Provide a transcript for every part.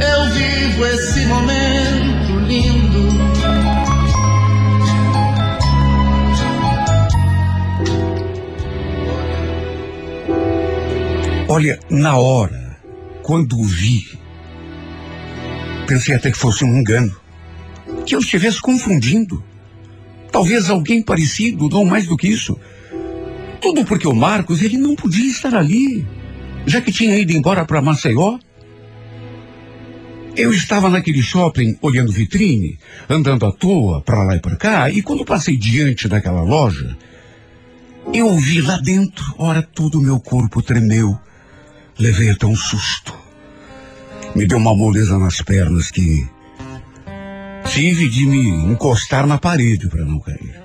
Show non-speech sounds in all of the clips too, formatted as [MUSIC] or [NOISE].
eu vivo esse momento lindo. Olha, na hora, quando o vi, pensei até que fosse um engano. Que eu estivesse confundindo. Talvez alguém parecido, não mais do que isso. Tudo porque o Marcos, ele não podia estar ali, já que tinha ido embora para Maceió. Eu estava naquele shopping olhando vitrine, andando à toa para lá e para cá, e quando passei diante daquela loja, eu vi lá dentro, ora todo o meu corpo tremeu. Levei até um susto. Me deu uma moleza nas pernas que tive de me encostar na parede para não cair.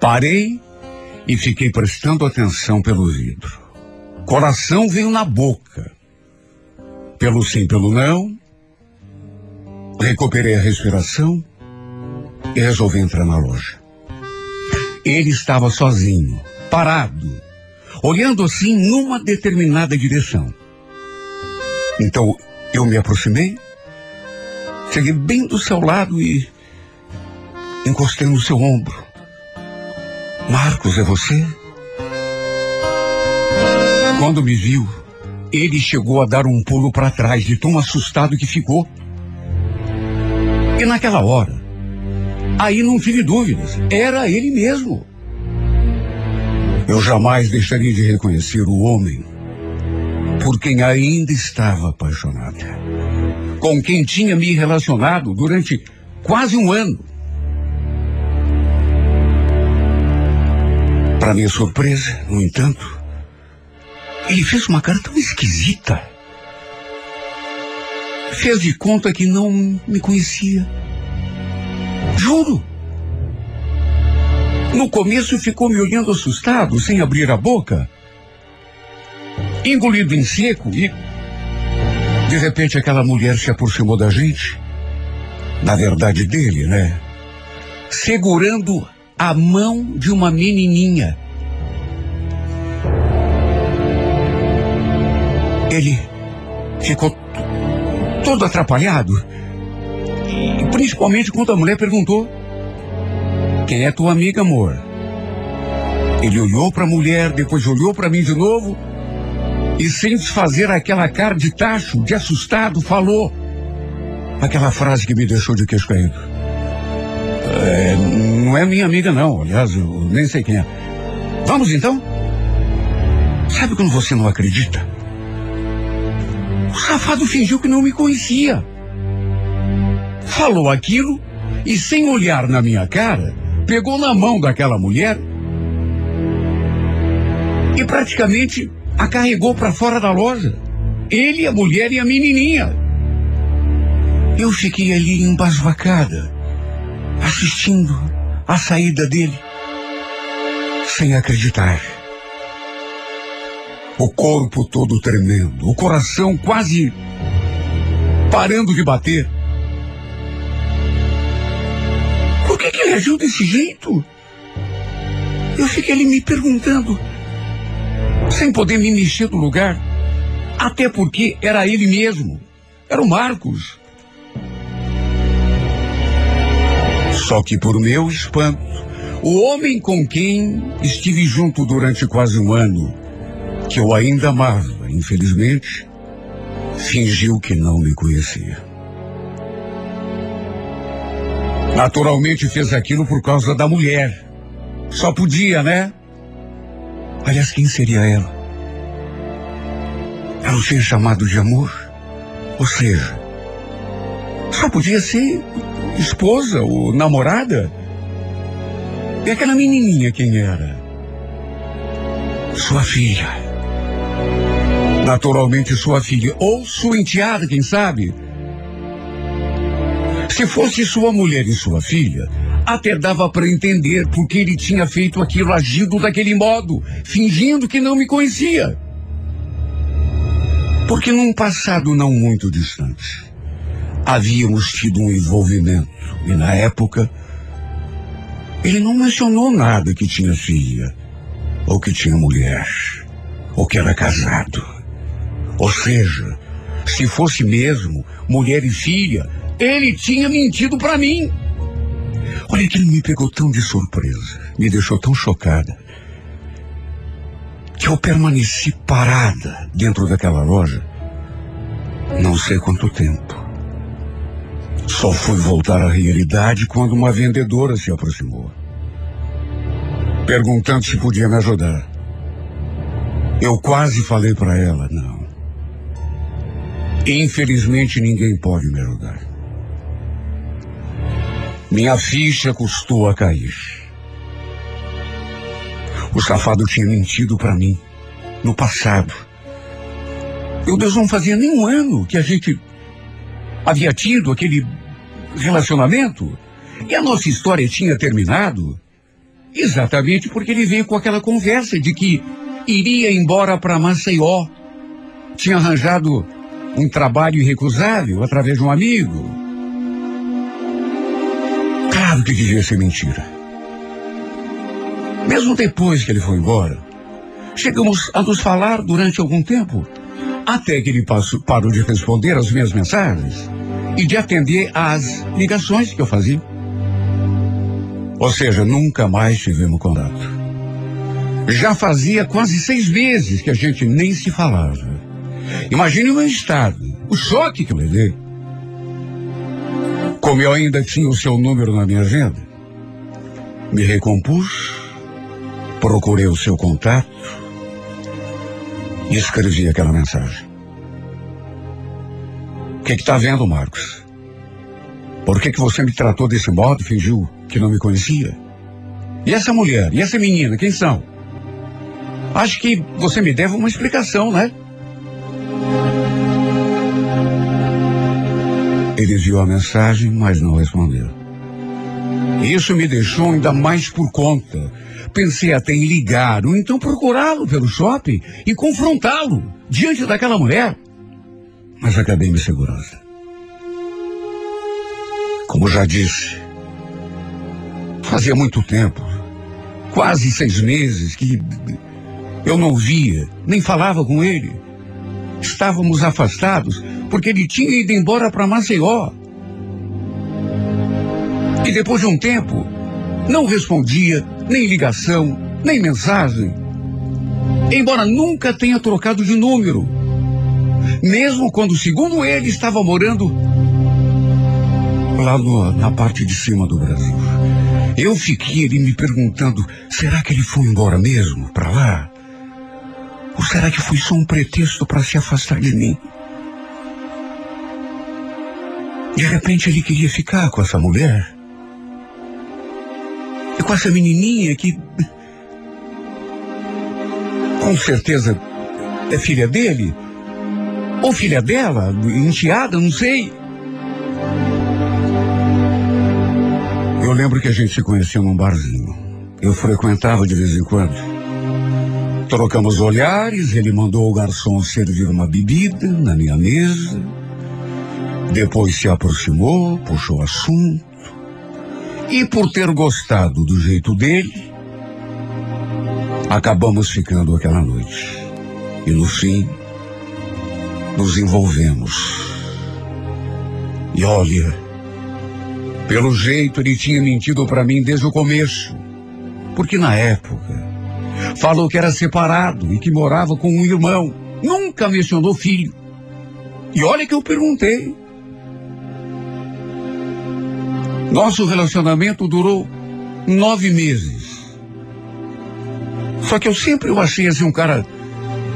Parei e fiquei prestando atenção pelo vidro. Coração veio na boca. Pelo sim, pelo não. Recuperei a respiração e resolvi entrar na loja. Ele estava sozinho, parado, olhando assim numa determinada direção. Então eu me aproximei, cheguei bem do seu lado e encostei no seu ombro. Marcos, é você? Quando me viu, ele chegou a dar um pulo para trás, de tão assustado que ficou. E naquela hora, aí não tive dúvidas, era ele mesmo. Eu jamais deixaria de reconhecer o homem por quem ainda estava apaixonada, com quem tinha me relacionado durante quase um ano. Para minha surpresa, no entanto, ele fez uma cara tão esquisita. Fez de conta que não me conhecia. Juro. No começo ficou me olhando assustado, sem abrir a boca. Engolido em seco e. De repente aquela mulher se aproximou da gente. Na verdade dele, né? Segurando a mão de uma menininha. Ele ficou todo atrapalhado. E principalmente quando a mulher perguntou: Quem é tua amiga, amor? Ele olhou para a mulher, depois olhou para mim de novo e, sem desfazer aquela cara de tacho, de assustado, falou aquela frase que me deixou de queixo caído. É, não é minha amiga, não. Aliás, eu nem sei quem é. Vamos então? Sabe quando você não acredita? O safado fingiu que não me conhecia. Falou aquilo e, sem olhar na minha cara, pegou na mão daquela mulher e praticamente a carregou para fora da loja. Ele, a mulher e a menininha. Eu fiquei ali embasbacada, assistindo a saída dele, sem acreditar. O corpo todo tremendo, o coração quase parando de bater. Por que, que ele agiu desse jeito? Eu fiquei ali me perguntando, sem poder me mexer do lugar, até porque era ele mesmo, era o Marcos. Só que por meu espanto, o homem com quem estive junto durante quase um ano, que eu ainda amava, infelizmente, fingiu que não me conhecia. Naturalmente fez aquilo por causa da mulher. Só podia, né? Aliás, quem seria ela? Era um ser chamado de amor? Ou seja, só podia ser esposa ou namorada? E aquela menininha quem era? Sua filha. Naturalmente sua filha, ou sua enteada, quem sabe. Se fosse sua mulher e sua filha, até dava para entender porque ele tinha feito aquilo, agindo daquele modo, fingindo que não me conhecia. Porque num passado não muito distante, havíamos tido um envolvimento e na época ele não mencionou nada que tinha filha, ou que tinha mulher, ou que era casado. Ou seja, se fosse mesmo mulher e filha, ele tinha mentido para mim. Olha, aquilo me pegou tão de surpresa, me deixou tão chocada, que eu permaneci parada dentro daquela loja, não sei quanto tempo. Só fui voltar à realidade quando uma vendedora se aproximou, perguntando se podia me ajudar. Eu quase falei para ela, não. Infelizmente ninguém pode me ajudar. Minha ficha custou a cair. O safado tinha mentido para mim no passado. Meu Deus, não fazia nem um ano que a gente havia tido aquele relacionamento e a nossa história tinha terminado exatamente porque ele veio com aquela conversa de que iria embora para Maceió. Tinha arranjado um trabalho irrecusável através de um amigo. Claro que devia ser mentira. Mesmo depois que ele foi embora, chegamos a nos falar durante algum tempo, até que ele passou, parou de responder às minhas mensagens e de atender às ligações que eu fazia. Ou seja, nunca mais tivemos contato. Já fazia quase seis meses que a gente nem se falava. Imagine o meu estado, o choque que eu levei. Como eu ainda tinha o seu número na minha agenda, me recompus, procurei o seu contato e escrevi aquela mensagem. O que está vendo, Marcos? Por que, que você me tratou desse modo, fingiu que não me conhecia? E essa mulher, e essa menina, quem são? Acho que você me deve uma explicação, né? Ele viu a mensagem, mas não respondeu. Isso me deixou ainda mais por conta. Pensei até em ligar, ou então procurá-lo pelo shopping e confrontá-lo diante daquela mulher. Mas acabei me segurando. Como já disse, fazia muito tempo, quase seis meses, que eu não via, nem falava com ele. Estávamos afastados porque ele tinha ido embora para Maceió. E depois de um tempo, não respondia nem ligação, nem mensagem. Embora nunca tenha trocado de número. Mesmo quando, segundo ele, estava morando lá no, na parte de cima do Brasil. Eu fiquei ali me perguntando, será que ele foi embora mesmo para lá? Ou será que foi só um pretexto para se afastar de mim? De repente ele queria ficar com essa mulher. E com essa menininha que. Com certeza é filha dele. Ou filha dela, enteada, não sei. Eu lembro que a gente se conhecia num barzinho. Eu frequentava de vez em quando. Trocamos olhares, ele mandou o garçom servir uma bebida na minha mesa. Depois se aproximou, puxou assunto. E por ter gostado do jeito dele, acabamos ficando aquela noite. E no fim, nos envolvemos. E olha, pelo jeito ele tinha mentido para mim desde o começo. Porque na época, falou que era separado e que morava com um irmão. Nunca mencionou filho. E olha que eu perguntei. Nosso relacionamento durou nove meses. Só que eu sempre o achei assim um cara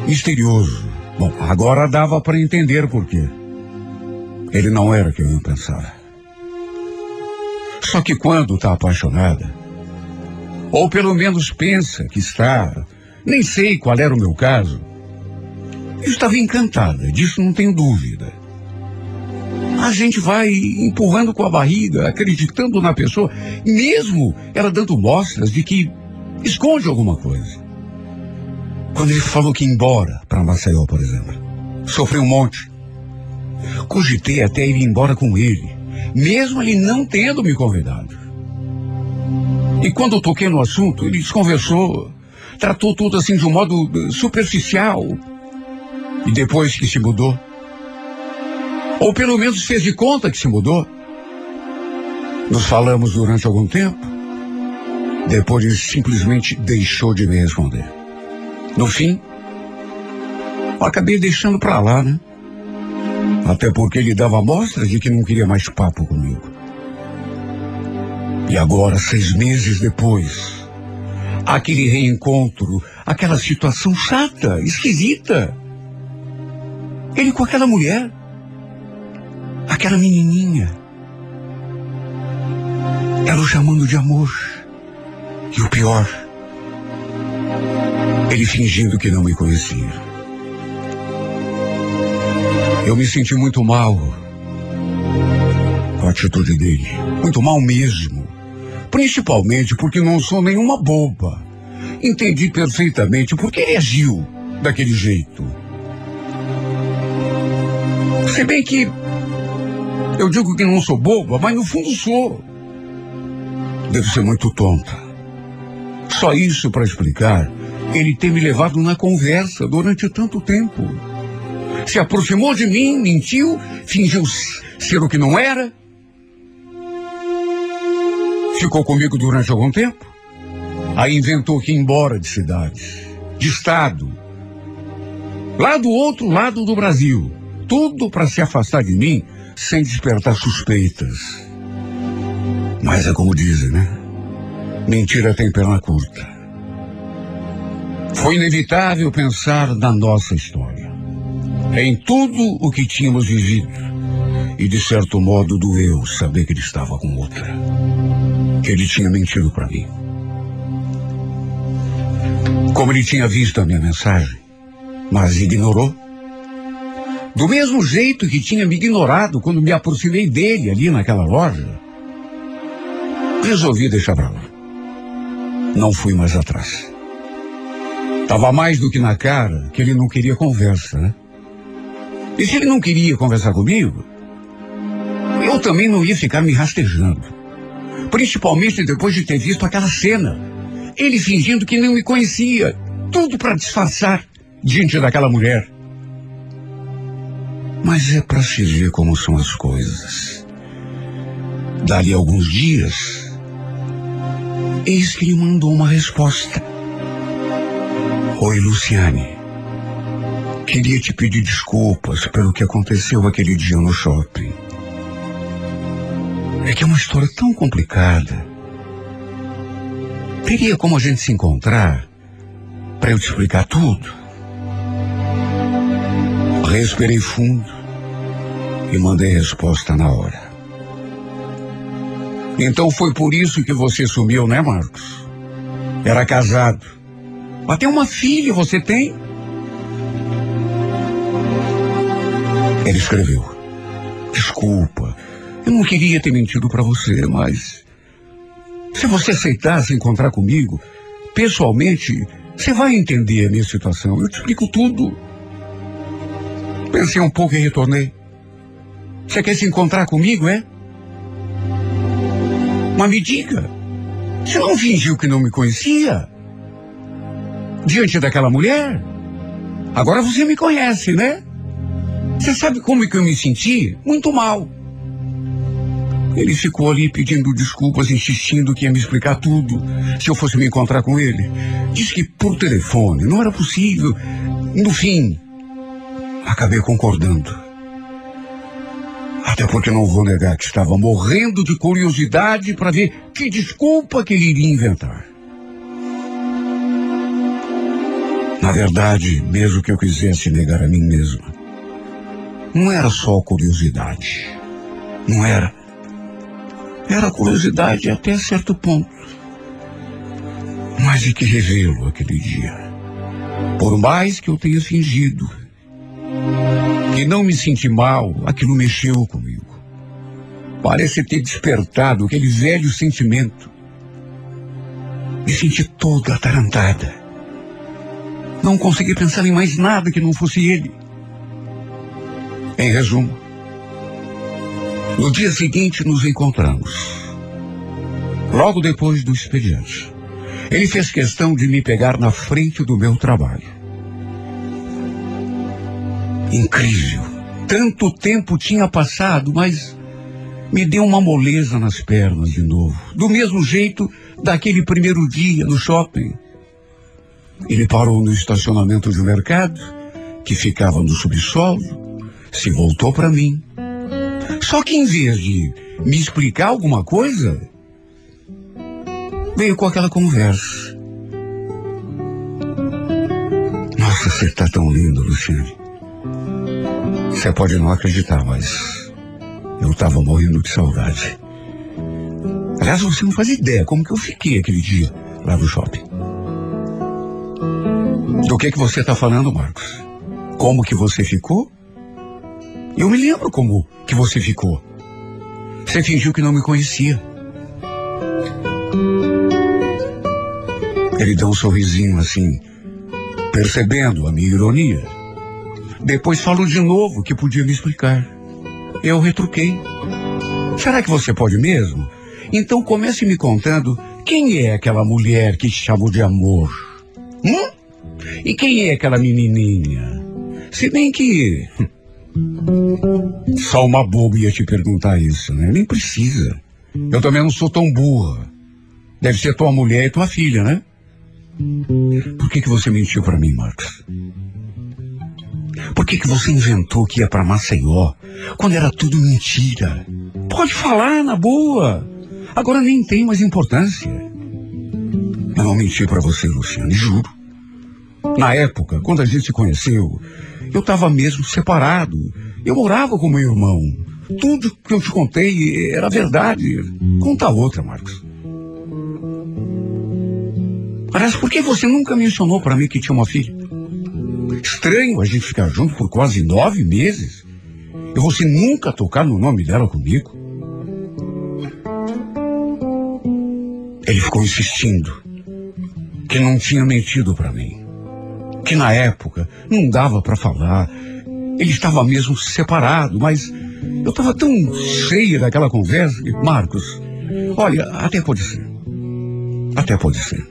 misterioso. Bom, agora dava para entender por quê. Ele não era quem eu pensava. Só que quando está apaixonada, ou pelo menos pensa que está, nem sei qual era o meu caso, Eu estava encantada, disso não tenho dúvida. A gente vai empurrando com a barriga, acreditando na pessoa, mesmo ela dando mostras de que esconde alguma coisa. Quando ele falou que ia embora para Maceió, por exemplo, sofri um monte. Cogitei até ir embora com ele, mesmo ele não tendo me convidado. E quando eu toquei no assunto, ele desconversou, tratou tudo assim de um modo superficial. E depois que se mudou, ou pelo menos fez de conta que se mudou, nos falamos durante algum tempo. Depois ele simplesmente deixou de me responder. No fim, eu acabei deixando pra lá, né? Até porque ele dava mostras de que não queria mais papo comigo. E agora, seis meses depois, aquele reencontro, aquela situação chata, esquisita. Ele com aquela mulher, aquela menininha. Ela o chamando de amor. E o pior, ele fingindo que não me conhecia. Eu me senti muito mal com a atitude dele. Muito mal mesmo. Principalmente porque não sou nenhuma boba. Entendi perfeitamente por que ele agiu daquele jeito. Se bem que eu digo que não sou boba, mas no fundo sou. Devo ser muito tonta. Só isso para explicar ele ter me levado na conversa durante tanto tempo. Se aproximou de mim, mentiu, fingiu ser o que não era. Ficou comigo durante algum tempo. Aí inventou que ia embora de cidade, de estado. Lá do outro lado do Brasil. Tudo para se afastar de mim sem despertar suspeitas. Mas é como dizem, né? Mentira tem perna curta. Foi inevitável pensar na nossa história. Em tudo o que tínhamos vivido. E de certo modo doeu saber que ele estava com outra. Que ele tinha mentido para mim. Como ele tinha visto a minha mensagem, mas ignorou. Do mesmo jeito que tinha me ignorado quando me aproximei dele ali naquela loja, resolvi deixar pra lá. Não fui mais atrás. Tava mais do que na cara que ele não queria conversa, né? E se ele não queria conversar comigo, eu também não ia ficar me rastejando. Principalmente depois de ter visto aquela cena. Ele fingindo que não me conhecia. Tudo para disfarçar diante daquela mulher. Mas é para se ver como são as coisas. Dali alguns dias, eis que ele mandou uma resposta. Oi, Luciane. Queria te pedir desculpas pelo que aconteceu aquele dia no shopping. É que é uma história tão complicada. Teria como a gente se encontrar para eu te explicar tudo? Respirei fundo e mandei resposta na hora. Então foi por isso que você sumiu, né, Marcos? Era casado. Até uma filha você tem? Ele escreveu. Desculpa, eu não queria ter mentido para você, mas se você aceitasse encontrar comigo, pessoalmente, você vai entender a minha situação. Eu te explico tudo. Pensei um pouco e retornei. Você quer se encontrar comigo, é? Mas me diga, você não fingiu que não me conhecia? Diante daquela mulher? Agora você me conhece, né? Você sabe como é que eu me senti? Muito mal. Ele ficou ali pedindo desculpas, insistindo que ia me explicar tudo se eu fosse me encontrar com ele. Disse que por telefone não era possível. No fim, acabei concordando. Até porque não vou negar que estava morrendo de curiosidade para ver que desculpa que ele iria inventar. Na verdade, mesmo que eu quisesse negar a mim mesma, não era só curiosidade. Não era. Era curiosidade até certo ponto. Mas de que revê-lo aquele dia? Por mais que eu tenha fingido que não me senti mal, aquilo mexeu comigo. Parece ter despertado aquele velho sentimento. Me senti toda atarantada. Não consegui pensar em mais nada que não fosse ele. Em resumo, no dia seguinte nos encontramos. Logo depois do expediente. Ele fez questão de me pegar na frente do meu trabalho. Incrível. Tanto tempo tinha passado, mas me deu uma moleza nas pernas de novo. Do mesmo jeito daquele primeiro dia no shopping. Ele parou no estacionamento do mercado, que ficava no subsolo, se voltou para mim. Só que em vez de me explicar alguma coisa, veio com aquela conversa. Nossa, você tá tão lindo, Luciane. Você pode não acreditar, mas eu tava morrendo de saudade. Aliás, você não faz ideia como que eu fiquei aquele dia lá no shopping. Do que que você tá falando, Marcos? Como que você ficou? Eu me lembro como que você ficou. Você fingiu que não me conhecia. Ele deu um sorrisinho assim, percebendo a minha ironia. Depois falou de novo que podia me explicar. Eu retruquei. Será que você pode mesmo? Então comece me contando quem é aquela mulher que te chamou de amor. Hum? E quem é aquela menininha? Se bem que. Só uma boba ia te perguntar isso, né? Nem precisa. Eu também não sou tão burra. Deve ser tua mulher e tua filha, né? Por que, que você mentiu para mim, Marcos? Por que, que você inventou que ia para Maceió quando era tudo mentira? Pode falar na boa. Agora nem tem mais importância. Eu não menti para você, Luciano, juro. Na época, quando a gente se conheceu, eu estava mesmo separado. Eu morava com meu irmão. Tudo que eu te contei era verdade. Conta outra, Marcos. Aliás, por que você nunca mencionou para mim que tinha uma filha? Estranho a gente ficar junto por quase nove meses e você nunca tocar no nome dela comigo. Ele ficou insistindo que não tinha mentido para mim, que na época não dava para falar. Ele estava mesmo separado, mas eu estava tão cheia daquela conversa que, Marcos, olha, até pode ser. Até pode ser.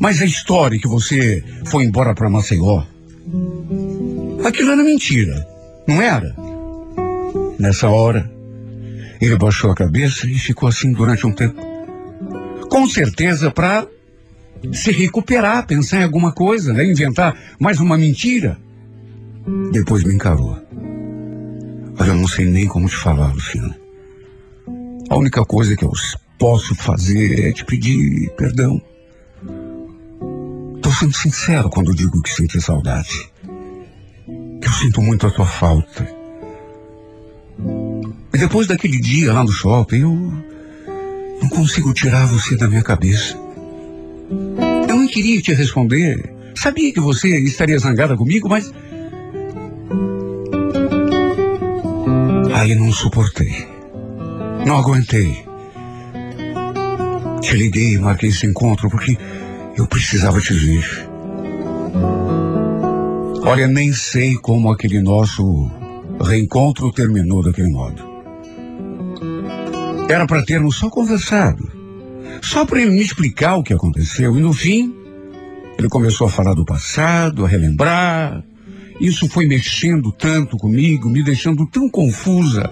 Mas a história que você foi embora para Maceió, aquilo era mentira, não era? Nessa hora, ele baixou a cabeça e ficou assim durante um tempo. Com certeza para se recuperar, pensar em alguma coisa, né? inventar mais uma mentira. Depois me encarou. Olha, eu não sei nem como te falar, Luciana. A única coisa que eu posso fazer é te pedir perdão. Estou sendo sincero quando digo que senti saudade. Que eu sinto muito a tua falta. E depois daquele dia lá no shopping, eu não consigo tirar você da minha cabeça. Eu não queria te responder. Sabia que você estaria zangada comigo, mas. Aí não suportei. Não aguentei. Te liguei e marquei esse encontro porque eu precisava te ver. Olha, nem sei como aquele nosso reencontro terminou daquele modo. Era para termos só conversado. Só para ele me explicar o que aconteceu. E no fim, ele começou a falar do passado, a relembrar. Isso foi mexendo tanto comigo, me deixando tão confusa.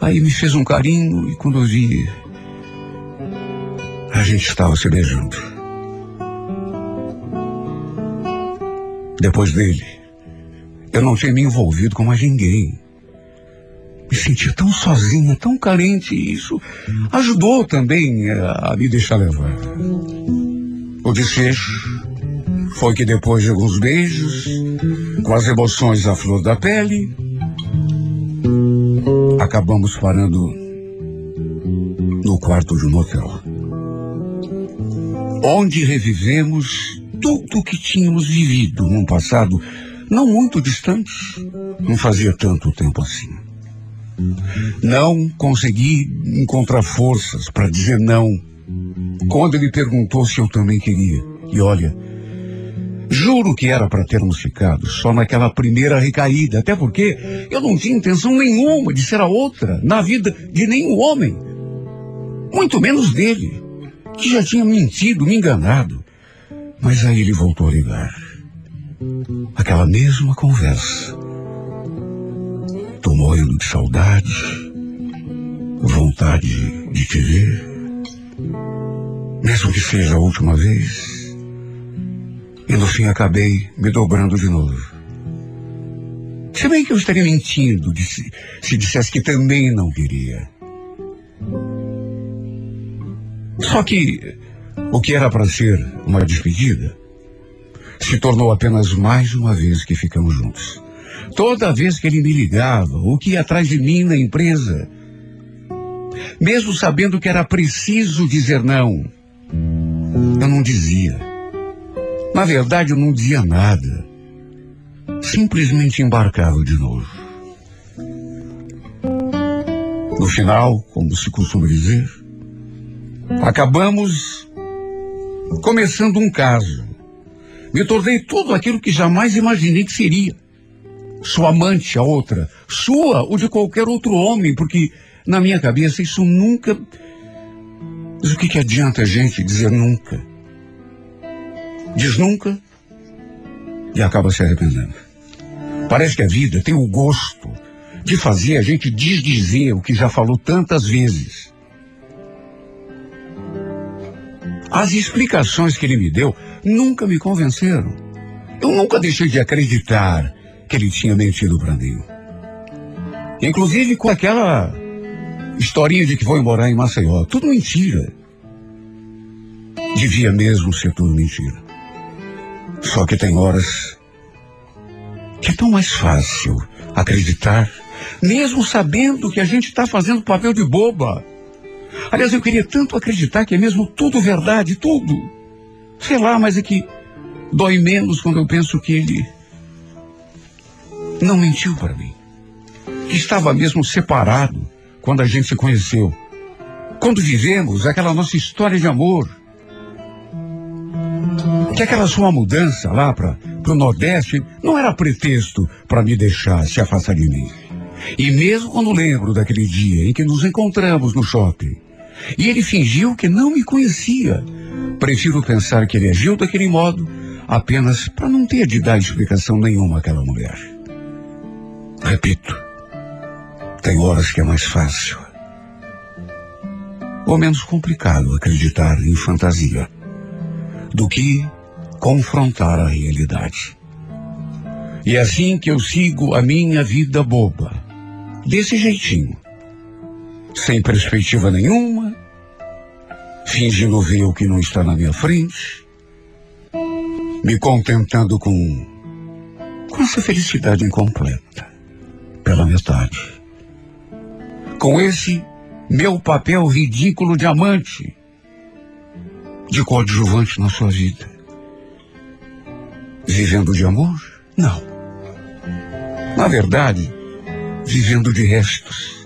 Aí me fez um carinho e quando eu vi, a gente estava se beijando. Depois dele, eu não tinha me envolvido com mais ninguém. Me senti tão sozinha, tão carente, e isso ajudou também eh, a me deixar levar. O desfecho foi que depois de alguns beijos, com as emoções à flor da pele, acabamos parando no quarto de um motel. Onde revivemos tudo o que tínhamos vivido num passado não muito distantes. Não fazia tanto tempo assim. Não consegui encontrar forças para dizer não quando ele perguntou se eu também queria. E olha, juro que era para termos ficado só naquela primeira recaída, até porque eu não tinha intenção nenhuma de ser a outra na vida de nenhum homem, muito menos dele, que já tinha mentido, me enganado. Mas aí ele voltou a ligar. Aquela mesma conversa. Tô morrendo de saudade, vontade de te ver. Mesmo que seja a última vez. E no fim acabei me dobrando de novo. Se bem que eu estaria mentindo se, se dissesse que também não queria. Só que o que era para ser uma despedida se tornou apenas mais uma vez que ficamos juntos. Toda vez que ele me ligava, o que ia atrás de mim na empresa, mesmo sabendo que era preciso dizer não, eu não dizia. Na verdade, eu não dizia nada. Simplesmente embarcava de novo. No final, como se costuma dizer, acabamos começando um caso. Me tornei tudo aquilo que jamais imaginei que seria. Sua amante, a outra. Sua ou de qualquer outro homem, porque na minha cabeça isso nunca. Mas o que, que adianta a gente dizer nunca? Diz nunca e acaba se arrependendo. Parece que a vida tem o gosto de fazer a gente desdizer o que já falou tantas vezes. As explicações que ele me deu nunca me convenceram. Eu nunca deixei de acreditar que ele tinha mentido para mim. Inclusive com aquela historinha de que foi morar em Maceió. Tudo mentira. Devia mesmo ser tudo mentira. Só que tem horas que é tão mais fácil acreditar, mesmo sabendo que a gente está fazendo papel de boba. Aliás, eu queria tanto acreditar que é mesmo tudo verdade, tudo. Sei lá, mas é que dói menos quando eu penso que ele não mentiu para mim. Que estava mesmo separado quando a gente se conheceu. Quando vivemos aquela nossa história de amor. Que aquela sua mudança lá para o Nordeste não era pretexto para me deixar se afastar de mim. E mesmo quando lembro daquele dia em que nos encontramos no shopping, e ele fingiu que não me conhecia, prefiro pensar que ele agiu daquele modo apenas para não ter de dar explicação nenhuma àquela mulher. Repito, tem horas que é mais fácil ou menos complicado acreditar em fantasia do que confrontar a realidade. E é assim que eu sigo a minha vida boba, desse jeitinho, sem perspectiva nenhuma, fingindo ver o que não está na minha frente, me contentando com, com essa felicidade incompleta, pela metade. Com esse meu papel ridículo de amante, de coadjuvante na sua vida. Vivendo de amor? Não. Na verdade, vivendo de restos,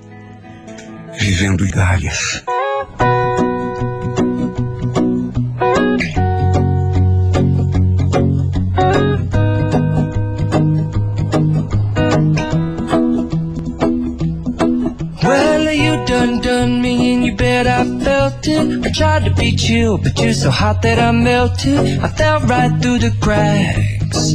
you done done mean you bet I felt it. I tried to be chill, but you're so hot that I melted. I fell right through the cracks.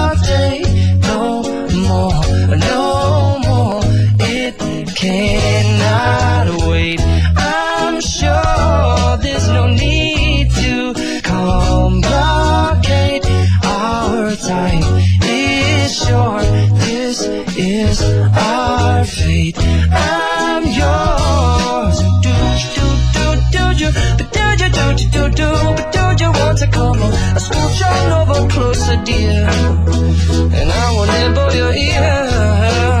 you do do but do you want to come on? I scooch on over closer, dear, and I will nibble your ear.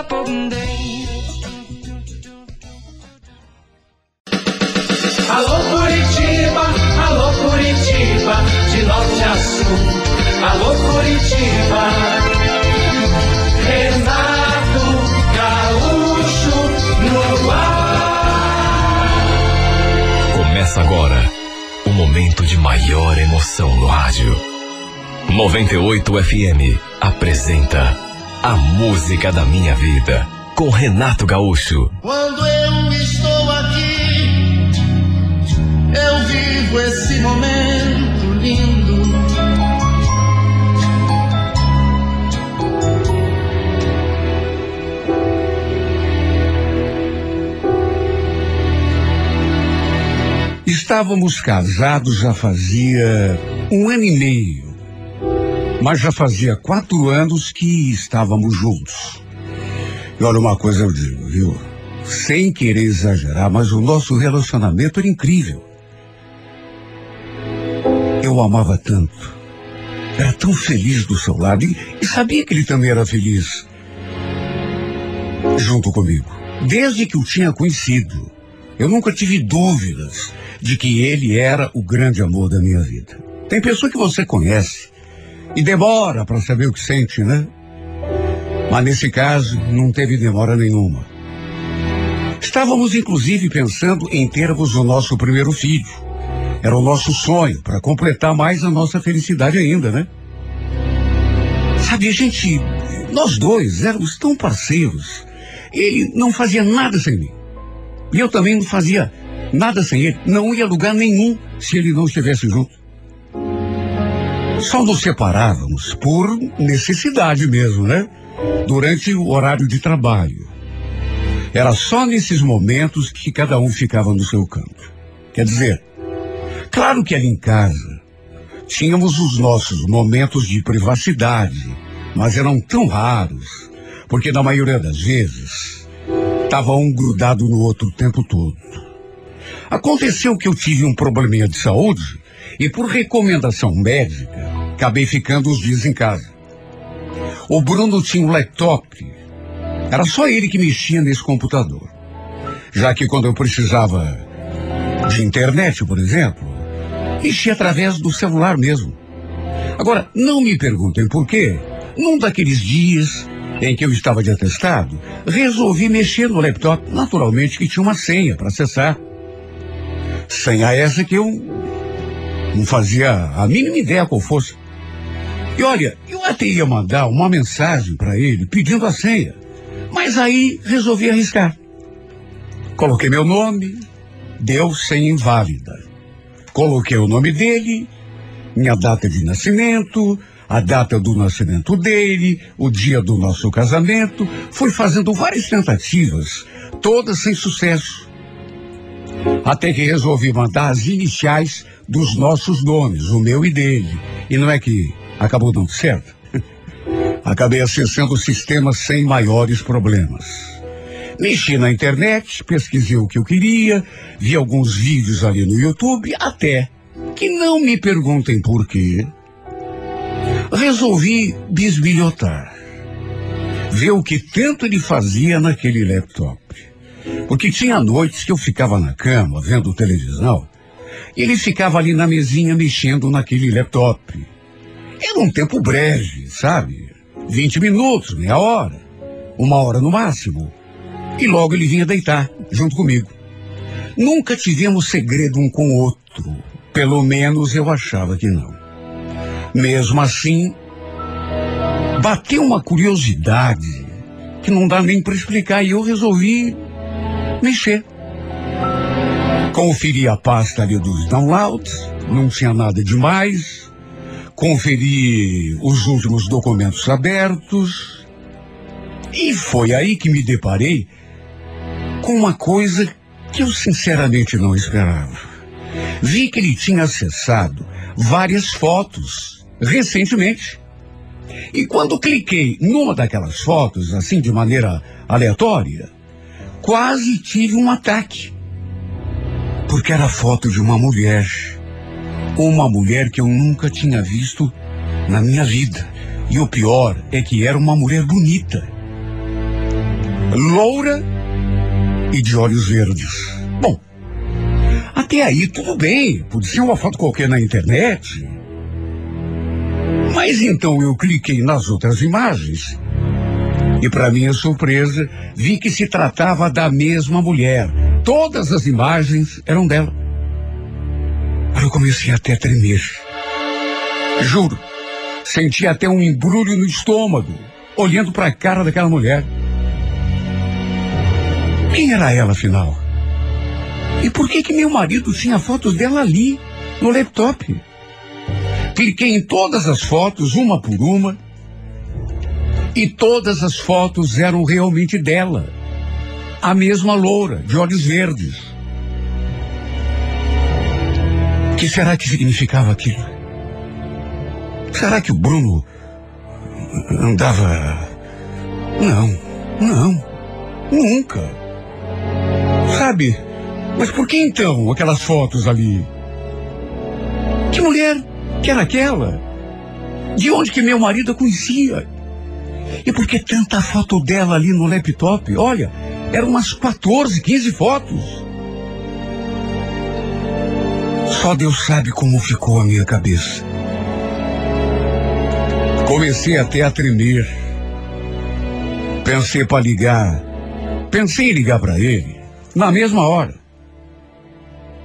Ba-da-bum-da-ba-bum-dee. Alô Curitiba, alô Curitiba, de norte a sul. Alô Curitiba, Renato Gaúcho no ar. Começa agora o momento de maior emoção no rádio. 98 FM apresenta A Música da Minha Vida com Renato Gaúcho. Quando eu estou aqui, eu vivo esse momento lindo. Estávamos casados já fazia um ano e meio, mas já fazia quatro anos que estávamos juntos. E olha uma coisa eu digo, viu? Sem querer exagerar, mas o nosso relacionamento era incrível. Eu o amava tanto. Era tão feliz do seu lado e, e sabia que ele também era feliz junto comigo. Desde que o tinha conhecido, eu nunca tive dúvidas de que ele era o grande amor da minha vida. Tem pessoa que você conhece e demora para saber o que sente, né? Mas nesse caso, não teve demora nenhuma. Estávamos inclusive pensando em termos o nosso primeiro filho. Era o nosso sonho para completar mais a nossa felicidade ainda, né? Sabe, a gente, nós dois éramos tão parceiros. Ele não fazia nada sem mim. E eu também não fazia nada sem ele. Não ia lugar nenhum se ele não estivesse junto. Só nos separávamos por necessidade mesmo, né? Durante o horário de trabalho. Era só nesses momentos que cada um ficava no seu canto. Quer dizer, claro que ali em casa tínhamos os nossos momentos de privacidade, mas eram tão raros, porque na maioria das vezes estava um grudado no outro o tempo todo. Aconteceu que eu tive um probleminha de saúde e por recomendação médica acabei ficando uns dias em casa. O Bruno tinha um laptop. Era só ele que mexia nesse computador. Já que quando eu precisava de internet, por exemplo, mexia através do celular mesmo. Agora, não me perguntem por quê. Num daqueles dias, em que eu estava de atestado, resolvi mexer no laptop, naturalmente que tinha uma senha para acessar. Senha essa que eu não fazia a mínima ideia qual fosse. E olha, eu até ia mandar uma mensagem para ele pedindo a senha, mas aí resolvi arriscar. Coloquei meu nome, deu senha inválida. Coloquei o nome dele, minha data de nascimento, a data do nascimento dele, o dia do nosso casamento. Fui fazendo várias tentativas, todas sem sucesso. Até que resolvi mandar as iniciais dos nossos nomes, o meu e dele. E não é que acabou dando certo? [LAUGHS] Acabei acessando o sistema sem maiores problemas. Mexi na internet, pesquisei o que eu queria, vi alguns vídeos ali no YouTube, até que não me perguntem por quê. Resolvi bisbilhotar. Ver o que tanto ele fazia naquele laptop. Porque tinha noites que eu ficava na cama vendo televisão e ele ficava ali na mesinha mexendo naquele laptop. Era um tempo breve, sabe? 20 minutos, meia hora, uma hora no máximo. E logo ele vinha deitar, junto comigo. Nunca tivemos segredo um com o outro. Pelo menos eu achava que não. Mesmo assim, bateu uma curiosidade que não dá nem para explicar e eu resolvi mexer. Conferi a pasta ali dos downloads, não tinha nada demais. Conferi os últimos documentos abertos. E foi aí que me deparei com uma coisa que eu sinceramente não esperava. Vi que ele tinha acessado várias fotos recentemente. E quando cliquei numa daquelas fotos, assim de maneira aleatória, quase tive um ataque. Porque era foto de uma mulher. Uma mulher que eu nunca tinha visto na minha vida. E o pior é que era uma mulher bonita. Loura e de olhos verdes. Bom, até aí tudo bem, podia ser uma foto qualquer na internet. Mas então eu cliquei nas outras imagens e, para minha surpresa, vi que se tratava da mesma mulher. Todas as imagens eram dela. Eu comecei até a tremer. Juro, senti até um embrulho no estômago, olhando para a cara daquela mulher. Quem era ela, afinal? E por que que meu marido tinha fotos dela ali, no laptop? Cliquei em todas as fotos, uma por uma, e todas as fotos eram realmente dela. A mesma loura, de olhos verdes. O que será que significava aquilo? Será que o Bruno andava. Não, não, nunca. Sabe? Mas por que então aquelas fotos ali? Que mulher que era aquela? De onde que meu marido a conhecia? E por que tanta foto dela ali no laptop? Olha, eram umas 14, 15 fotos. Só Deus sabe como ficou a minha cabeça. Comecei até a tremer. Pensei para ligar. Pensei em ligar para ele na mesma hora.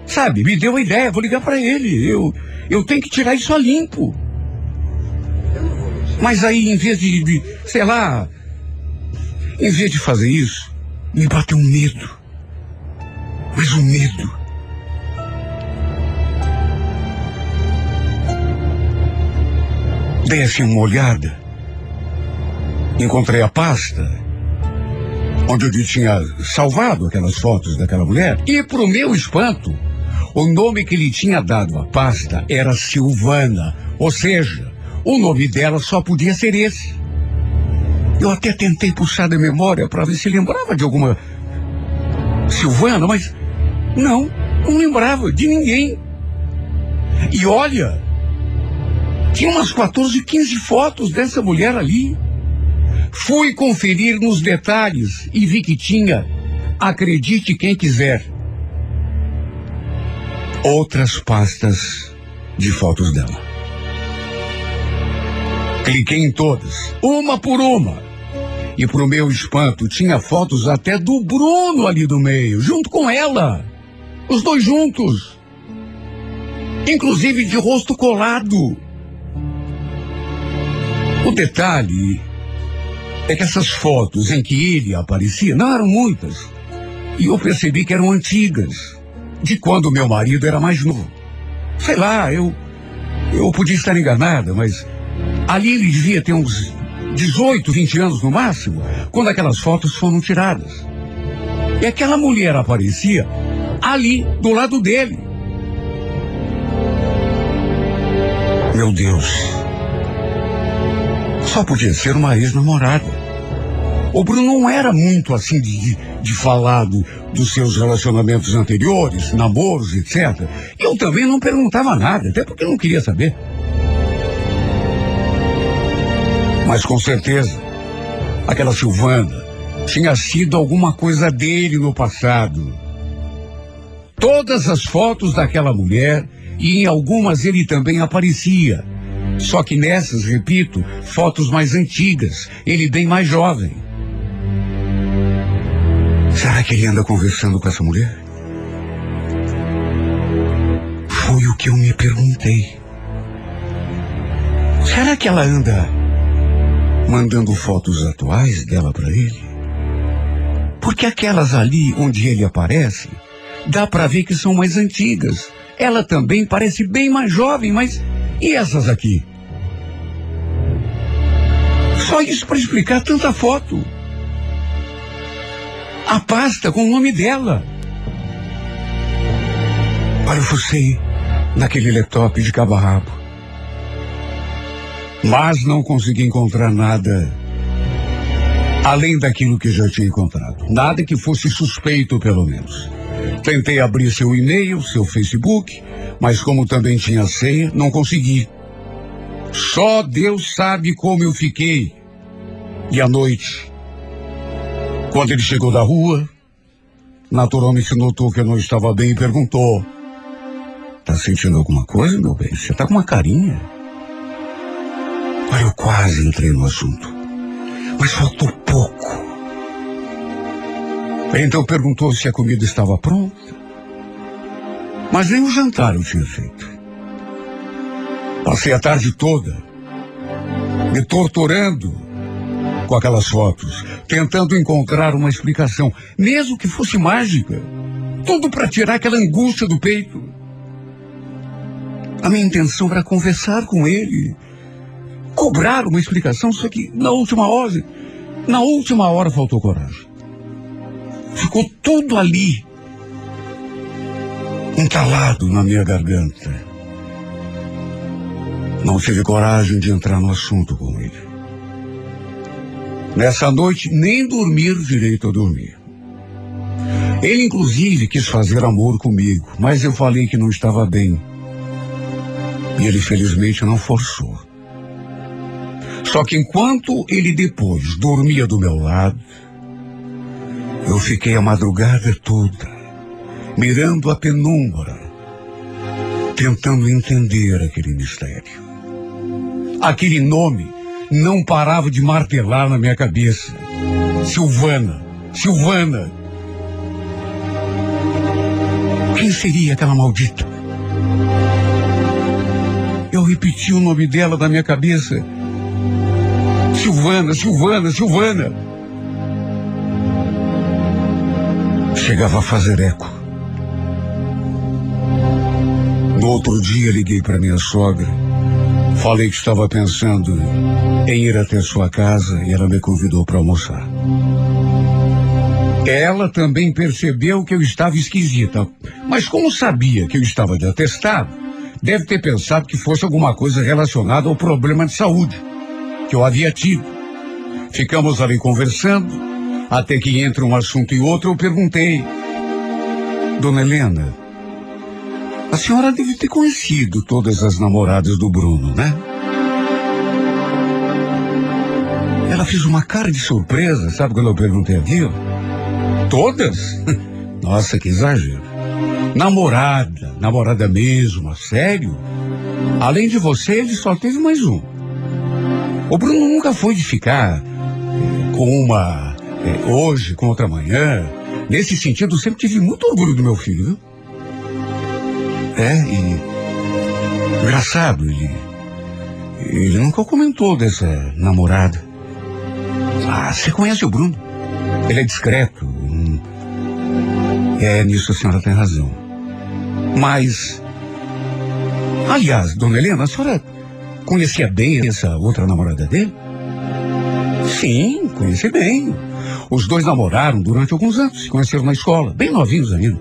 Sabe, me deu a ideia, vou ligar para ele. Eu, eu tenho que tirar isso a limpo. Mas aí, em vez de, de, sei lá, em vez de fazer isso, me bateu um medo. Mas um medo. Dei assim uma olhada. Encontrei a pasta onde eu tinha salvado aquelas fotos daquela mulher. E, para o meu espanto, o nome que ele tinha dado à pasta era Silvana. Ou seja, o nome dela só podia ser esse. Eu até tentei puxar da memória para ver se lembrava de alguma Silvana, mas não, não lembrava de ninguém. E olha, tinha umas 14, 15 fotos dessa mulher ali. Fui conferir nos detalhes e vi que tinha, acredite quem quiser, outras pastas de fotos dela. Cliquei em todas, uma por uma, E pro meu espanto, tinha fotos até do Bruno ali do meio, junto com ela. Os dois juntos. Inclusive de rosto colado. O detalhe é que essas fotos em que ele aparecia não eram muitas. E eu percebi que eram antigas, de quando meu marido era mais novo. Sei lá, eu eu podia estar enganada, mas ali ele devia ter uns 18, 20 anos no máximo, quando aquelas fotos foram tiradas. E aquela mulher aparecia ali, do lado dele. Meu Deus. Só podia ser uma ex-namorada. O Bruno não era muito assim de, de falar do, dos seus relacionamentos anteriores, namoros, etc. Eu também não perguntava nada, até porque não queria saber. Mas com certeza, aquela Silvana tinha sido alguma coisa dele no passado. Todas as fotos daquela mulher e em algumas ele também aparecia. Só que nessas, repito, fotos mais antigas, ele bem mais jovem. Será que ele anda conversando com essa mulher? Foi o que eu me perguntei. Será que ela anda mandando fotos atuais dela para ele? Porque aquelas ali onde ele aparece, dá para ver que são mais antigas. Ela também parece bem mais jovem, mas e essas aqui? Só isso para explicar tanta foto. A pasta com o nome dela. Fucei naquele laptop de cabo a rabo. Mas não consegui encontrar nada além daquilo que já tinha encontrado. Nada que fosse suspeito, pelo menos. Tentei abrir seu e-mail, seu Facebook, mas como também tinha senha, não consegui. Só Deus sabe como eu fiquei. E à noite, quando ele chegou da rua, naturalmente notou que eu não estava bem e perguntou: Tá sentindo alguma coisa, meu bem? Você tá com uma carinha? Olha, eu quase entrei no assunto. Mas faltou pouco. Então perguntou se a comida estava pronta. Mas nem o jantar eu tinha feito. Passei a tarde toda me torturando com aquelas fotos, tentando encontrar uma explicação, mesmo que fosse mágica. Tudo para tirar aquela angústia do peito. A minha intenção era conversar com ele, cobrar uma explicação, só que na última hora, na última hora faltou coragem. Ficou tudo ali, entalado na minha garganta. Não tive coragem de entrar no assunto com ele. Nessa noite, nem dormir direito a dormir. Ele, inclusive, quis fazer amor comigo, mas eu falei que não estava bem. E ele, felizmente, não forçou. Só que enquanto ele depois dormia do meu lado, eu fiquei a madrugada toda, mirando a penumbra, tentando entender aquele mistério. Aquele nome não parava de martelar na minha cabeça. Silvana, Silvana. Quem seria aquela maldita? Eu repeti o nome dela na minha cabeça. Silvana, Silvana, Silvana. Chegava a fazer eco. No outro dia liguei para minha sogra. Falei que estava pensando em ir até sua casa e ela me convidou para almoçar. Ela também percebeu que eu estava esquisita, mas como sabia que eu estava de atestado, deve ter pensado que fosse alguma coisa relacionada ao problema de saúde que eu havia tido. Ficamos ali conversando, até que entre um assunto e outro eu perguntei: Dona Helena, a senhora deve ter conhecido todas as namoradas do Bruno, né? Ela fez uma cara de surpresa, sabe quando eu perguntei aquilo? Todas? [LAUGHS] Nossa, que exagero. Namorada, namorada mesmo, sério? Além de você, ele só teve mais um. O Bruno nunca foi de ficar com uma é, hoje, com outra manhã. Nesse sentido, sempre tive muito orgulho do meu filho, viu? É, e. Engraçado, ele. Ele nunca comentou dessa namorada. Ah, você conhece o Bruno? Ele é discreto. Hum. É, nisso a senhora tem razão. Mas. Aliás, dona Helena, a senhora conhecia bem essa outra namorada dele? Sim, conheci bem. Os dois namoraram durante alguns anos, se conheceram na escola, bem novinhos ainda.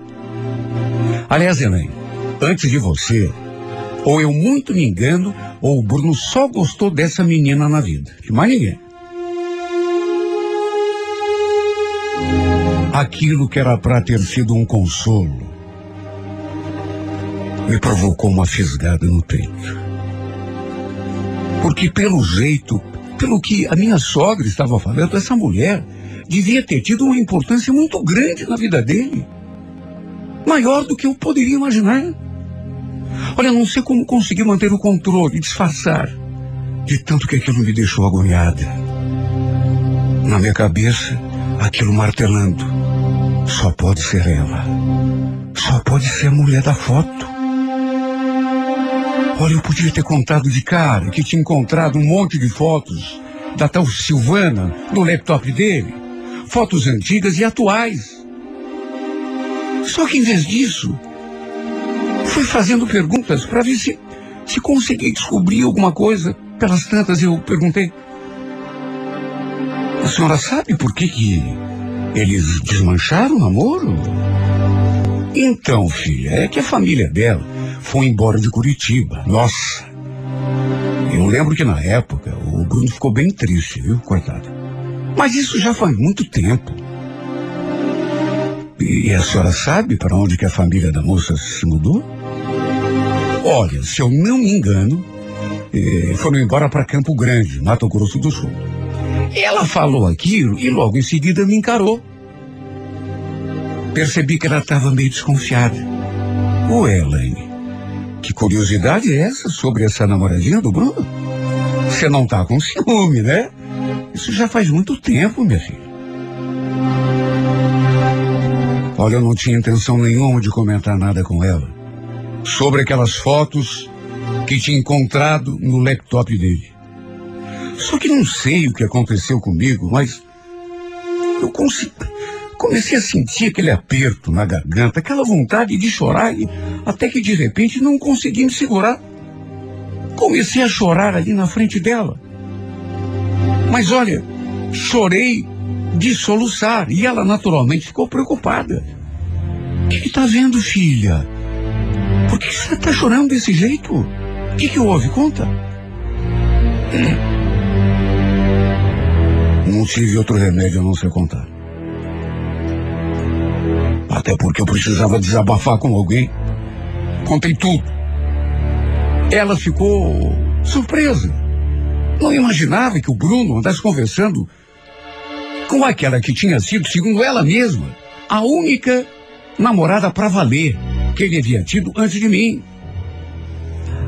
Aliás, Elaine, antes de você, ou eu muito me engano, ou o Bruno só gostou dessa menina na vida. De mais ninguém. Aquilo que era para ter sido um consolo me provocou uma fisgada no peito. Porque pelo jeito, pelo que a minha sogra estava falando, essa mulher devia ter tido uma importância muito grande na vida dele. Maior do que eu poderia imaginar. Olha, não sei como consegui manter o controle, disfarçar, de tanto que aquilo me deixou agoniada. Na minha cabeça, aquilo martelando. Só pode ser ela. Só pode ser a mulher da foto. Olha, eu podia ter contado de cara que tinha encontrado um monte de fotos da tal Silvana no laptop dele. Fotos antigas e atuais. Só que em vez disso, fui fazendo perguntas para ver se, se consegui descobrir alguma coisa. Pelas tantas eu perguntei. A senhora sabe por que, que eles desmancharam o namoro? Então, filha, é que a família dela foi embora de Curitiba. Nossa! Eu lembro que na época o Bruno ficou bem triste, viu, coitado. Mas isso já faz muito tempo. E a senhora sabe para onde que a família da moça se mudou? Olha, se eu não me engano, eh, foram embora para Campo Grande, Mato Grosso do Sul. Ela falou aquilo e logo em seguida me encarou. Percebi que ela estava meio desconfiada. Ô, Elaine, que curiosidade é essa sobre essa namoradinha do Bruno? Você não tá com ciúme, né? Isso já faz muito tempo, minha filha. Olha, eu não tinha intenção nenhuma de comentar nada com ela sobre aquelas fotos que tinha encontrado no laptop dele. Só que não sei o que aconteceu comigo, mas eu consegui, comecei a sentir aquele aperto na garganta, aquela vontade de chorar, até que de repente não consegui me segurar. Comecei a chorar ali na frente dela. Mas olha, chorei de soluçar e ela naturalmente ficou preocupada. O que está vendo, filha? Por que você está chorando desse jeito? O que, que houve? Conta. Não tive outro remédio a não ser contar. Até porque eu precisava desabafar com alguém. Contei tudo. Ela ficou surpresa. Não imaginava que o Bruno andasse conversando com aquela que tinha sido, segundo ela mesma, a única namorada para valer que ele havia tido antes de mim.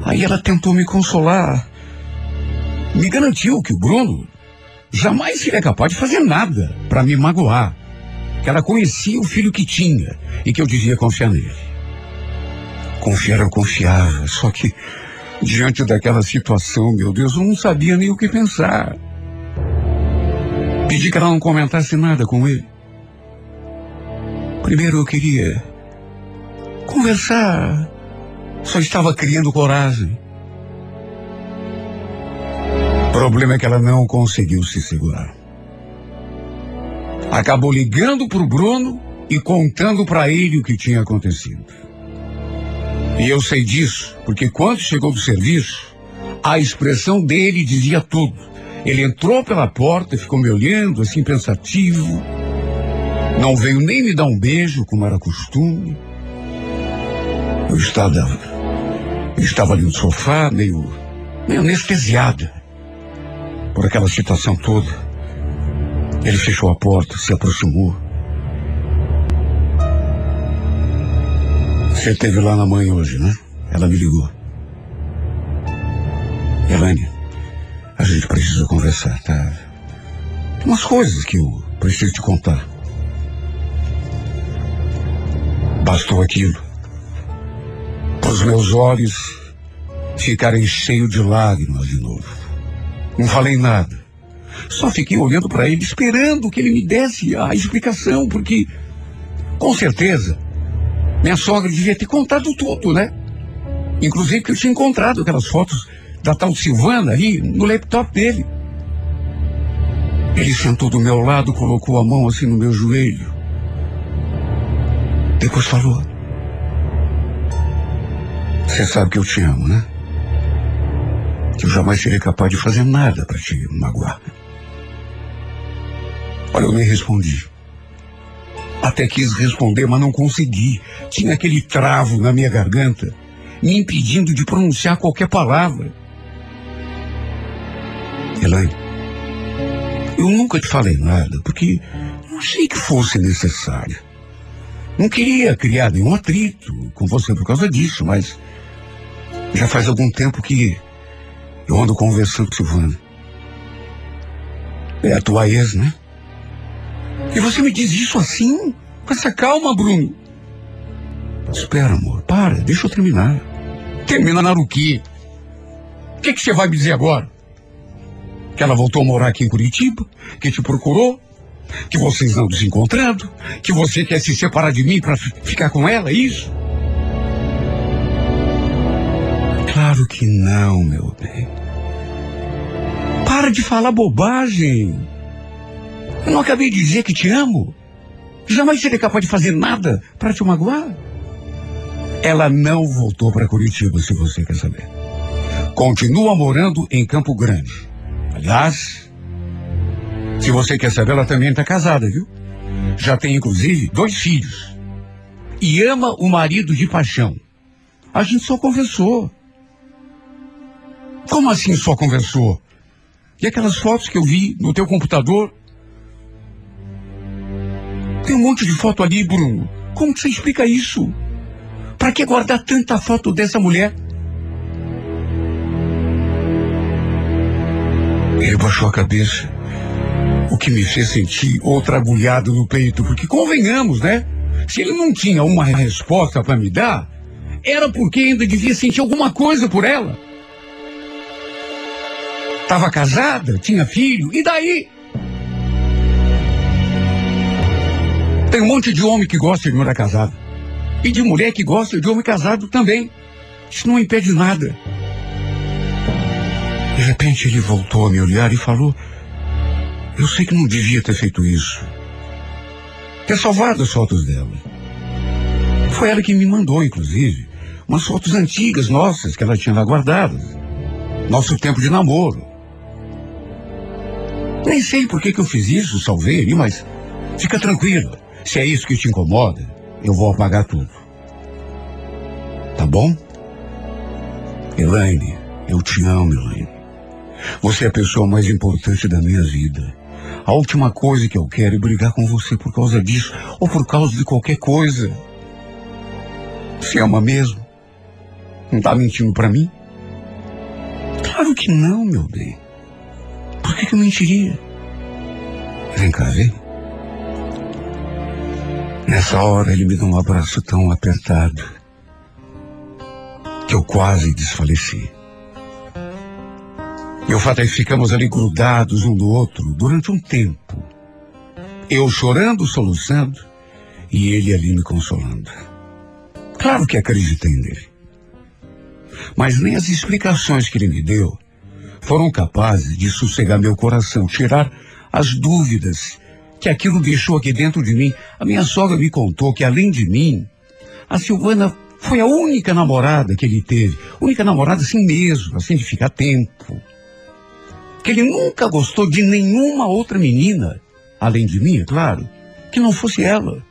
Aí ela tentou me consolar. Me garantiu que o Bruno jamais seria capaz de fazer nada para me magoar. Que ela conhecia o filho que tinha e que eu devia confiar nele. Confiar eu confiava, só que diante daquela situação, meu Deus, eu não sabia nem o que pensar. Pedi que ela não comentasse nada com ele. Primeiro eu queria conversar. Só estava criando coragem. O problema é que ela não conseguiu se segurar. Acabou ligando para o Bruno e contando para ele o que tinha acontecido. E eu sei disso, porque quando chegou do serviço, a expressão dele dizia tudo. Ele entrou pela porta e ficou me olhando, assim, pensativo. Não veio nem me dar um beijo, como era costume. Eu estava, eu estava ali no sofá, meio, meio anestesiada por aquela situação toda. Ele fechou a porta, se aproximou. Você esteve lá na mãe hoje, né? Ela me ligou. Elaine, a gente precisa conversar, tá? umas coisas que eu preciso te contar. Bastou aquilo. Para os meus olhos ficarem cheios de lágrimas de novo. Não falei nada. Só fiquei olhando para ele, esperando que ele me desse a explicação, porque, com certeza, minha sogra devia ter contado tudo, né? Inclusive que eu tinha encontrado aquelas fotos da tal Silvana ali no laptop dele. Ele sentou do meu lado, colocou a mão assim no meu joelho. Depois falou: Você sabe que eu te amo, né? Que eu jamais serei capaz de fazer nada para te magoar. Olha, eu nem respondi. Até quis responder, mas não consegui. Tinha aquele travo na minha garganta, me impedindo de pronunciar qualquer palavra. Elaine, eu nunca te falei nada, porque não sei que fosse necessário. Não queria criar nenhum atrito com você por causa disso, mas já faz algum tempo que eu ando conversando com Silvana. É a tua ex, né? E você me diz isso assim? Com essa calma, Bruno. Espera, amor, para, deixa eu terminar. Terminar o quê? O que, que você vai me dizer agora? Que ela voltou a morar aqui em Curitiba? Que te procurou? Que vocês andam se encontrando? Que você quer se separar de mim para ficar com ela, é isso? Claro que não, meu bem. Para de falar bobagem. Eu não acabei de dizer que te amo. Jamais serei capaz de fazer nada para te magoar. Ela não voltou para Curitiba, se você quer saber. Continua morando em Campo Grande. Aliás, se você quer saber, ela também está casada, viu? Já tem, inclusive, dois filhos. E ama o marido de paixão. A gente só conversou. Como assim só conversou? E aquelas fotos que eu vi no teu computador? Tem um monte de foto ali, Bruno. Como que você explica isso? Para que guardar tanta foto dessa mulher? Ele baixou a cabeça, o que me fez sentir outra agulhada no peito, porque convenhamos, né? Se ele não tinha uma resposta para me dar, era porque ainda devia sentir alguma coisa por ela. Estava casada, tinha filho, e daí? Tem um monte de homem que gosta de mulher casada. E de mulher que gosta de homem casado também. Isso não impede nada. De repente ele voltou a me olhar e falou: Eu sei que não devia ter feito isso. Ter salvado as fotos dela. Foi ela que me mandou, inclusive, umas fotos antigas nossas que ela tinha lá guardadas. Nosso tempo de namoro. Nem sei por que, que eu fiz isso, salvei ali, mas fica tranquila. Se é isso que te incomoda, eu vou apagar tudo. Tá bom? Elaine, eu te amo, Elaine. Você é a pessoa mais importante da minha vida. A última coisa que eu quero é brigar com você por causa disso ou por causa de qualquer coisa. Você ama mesmo? Não tá mentindo para mim? Claro que não, meu bem. Por que, que eu mentiria? Vem cá, vem. Nessa hora ele me deu um abraço tão apertado que eu quase desfaleci. E o fato é que ficamos ali grudados um do outro durante um tempo. Eu chorando, soluçando, e ele ali me consolando. Claro que acreditei nele. Mas nem as explicações que ele me deu foram capazes de sossegar meu coração, tirar as dúvidas que aquilo deixou aqui dentro de mim. A minha sogra me contou que, além de mim, a Silvana foi a única namorada que ele teve. Única namorada assim mesmo, assim de ficar tempo que ele nunca gostou de nenhuma outra menina, além de mim, é claro, que não fosse ela.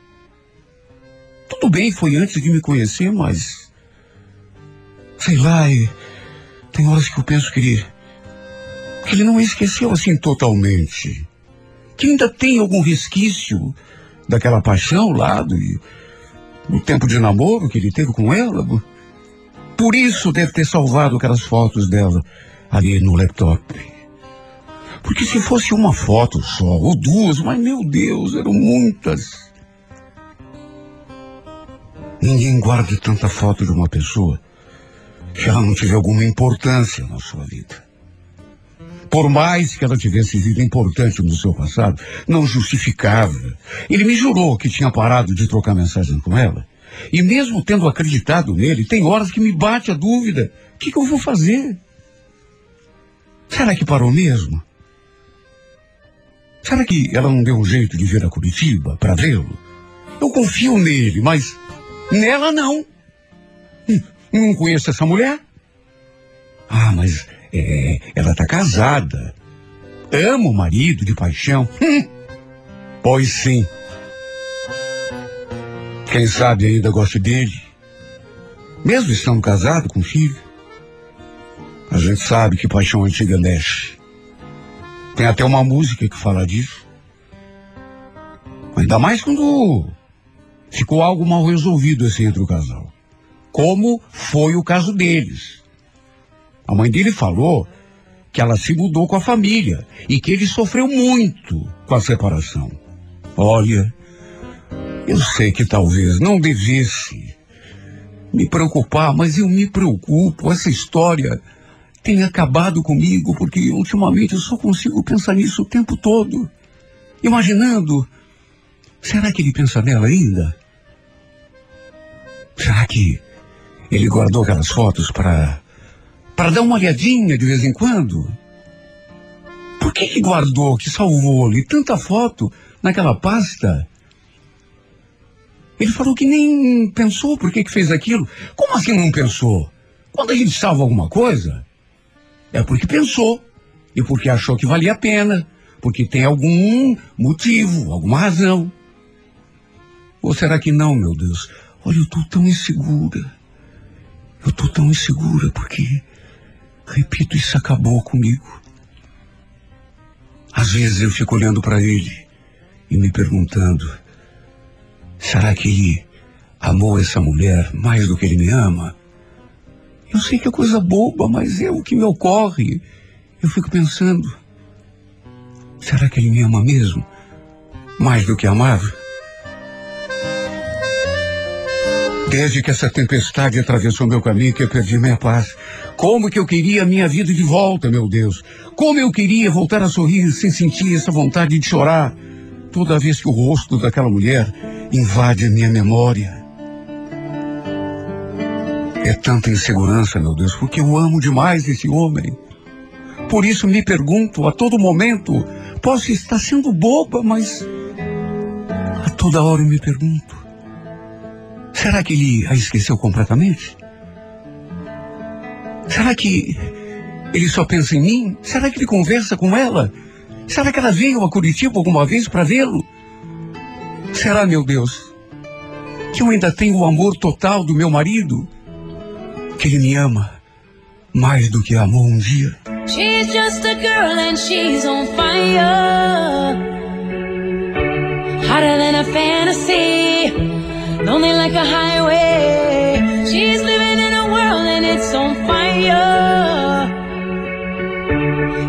Tudo bem, foi antes de me conhecer, mas. Sei lá, tem horas que eu penso que ele. que ele não esqueceu assim totalmente. Que ainda tem algum resquício daquela paixão lá do, tempo de namoro que ele teve com ela. Por isso deve ter salvado aquelas fotos dela ali no laptop. Porque se fosse uma foto só, ou duas, mas meu Deus, eram muitas. Ninguém guarda tanta foto de uma pessoa que ela não tiver alguma importância na sua vida. Por mais que ela tivesse sido importante no seu passado, não justificava. Ele me jurou que tinha parado de trocar mensagem com ela. E mesmo tendo acreditado nele, tem horas que me bate a dúvida: o que, que eu vou fazer? Será que parou mesmo? Será que ela não deu um jeito de vir a Curitiba para vê-lo? Eu confio nele, mas nela não. Hum, Não conheço essa mulher. Ah, mas é, ela está casada. Ama o marido de paixão. Hum, pois sim. Quem sabe ainda gosta dele. Mesmo estando casado com filho. A gente sabe que paixão antiga mexe. Tem até uma música que fala disso. Ainda mais quando ficou algo mal resolvido assim entre o casal. Como foi o caso deles. A mãe dele falou que ela se mudou com a família e que ele sofreu muito com a separação. Olha, eu sei que talvez não devesse me preocupar, mas eu me preocupo. Essa história tem acabado comigo porque ultimamente eu só consigo pensar nisso o tempo todo. Imaginando, será que ele pensa nela ainda? Será que ele guardou aquelas fotos para para dar uma olhadinha de vez em quando? Por que que guardou, que salvou ali tanta foto naquela pasta? Ele falou que nem pensou por que que fez aquilo. Como assim não pensou? Quando a gente salva alguma coisa, é porque pensou e porque achou que valia a pena, porque tem algum motivo, alguma razão. Ou será que não, meu Deus? Olha, eu tô tão insegura. Eu tô tão insegura porque, repito, isso acabou comigo. Às vezes eu fico olhando para ele e me perguntando: será que ele amou essa mulher mais do que ele me ama? Eu sei que é coisa boba, mas é o que me ocorre. Eu fico pensando: será que ele me ama mesmo? Mais do que amava? Desde que essa tempestade atravessou meu caminho, que eu perdi minha paz. Como que eu queria a minha vida de volta, meu Deus. Como eu queria voltar a sorrir sem sentir essa vontade de chorar. Toda vez que o rosto daquela mulher invade a minha memória. É tanta insegurança, meu Deus, porque eu amo demais esse homem. Por isso me pergunto a todo momento, posso estar sendo boba, mas a toda hora eu me pergunto, será que ele a esqueceu completamente? Será que ele só pensa em mim? Será que ele conversa com ela? Será que ela veio a Curitiba alguma vez para vê-lo? Será, meu Deus, que eu ainda tenho o amor total do meu marido? Que ele me ama mais do que amou um dia? She's just a girl and she's on fire. Hotter than a fantasy, lonely like a highway. Fire.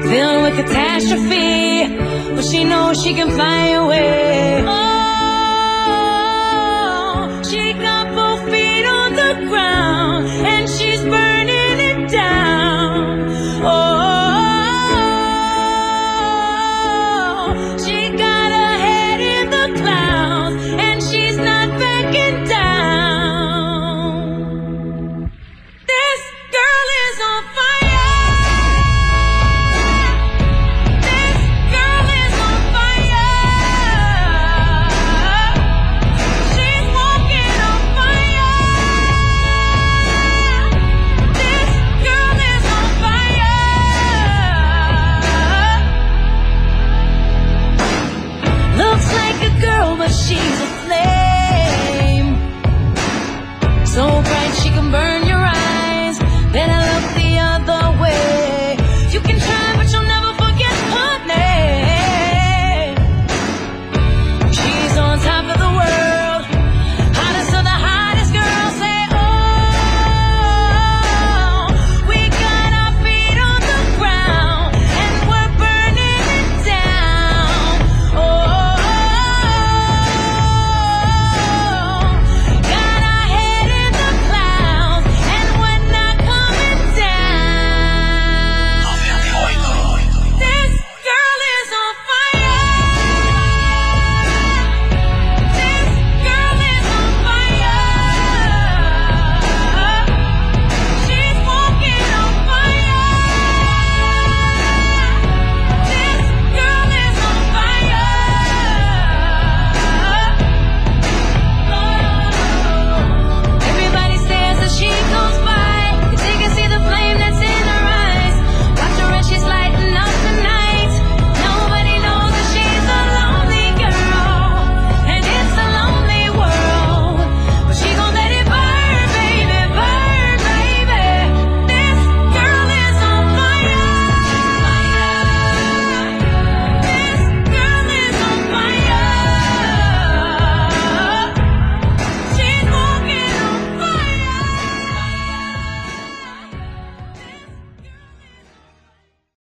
Filled with catastrophe, but she knows she can fly away. Oh, she got both feet on the ground and.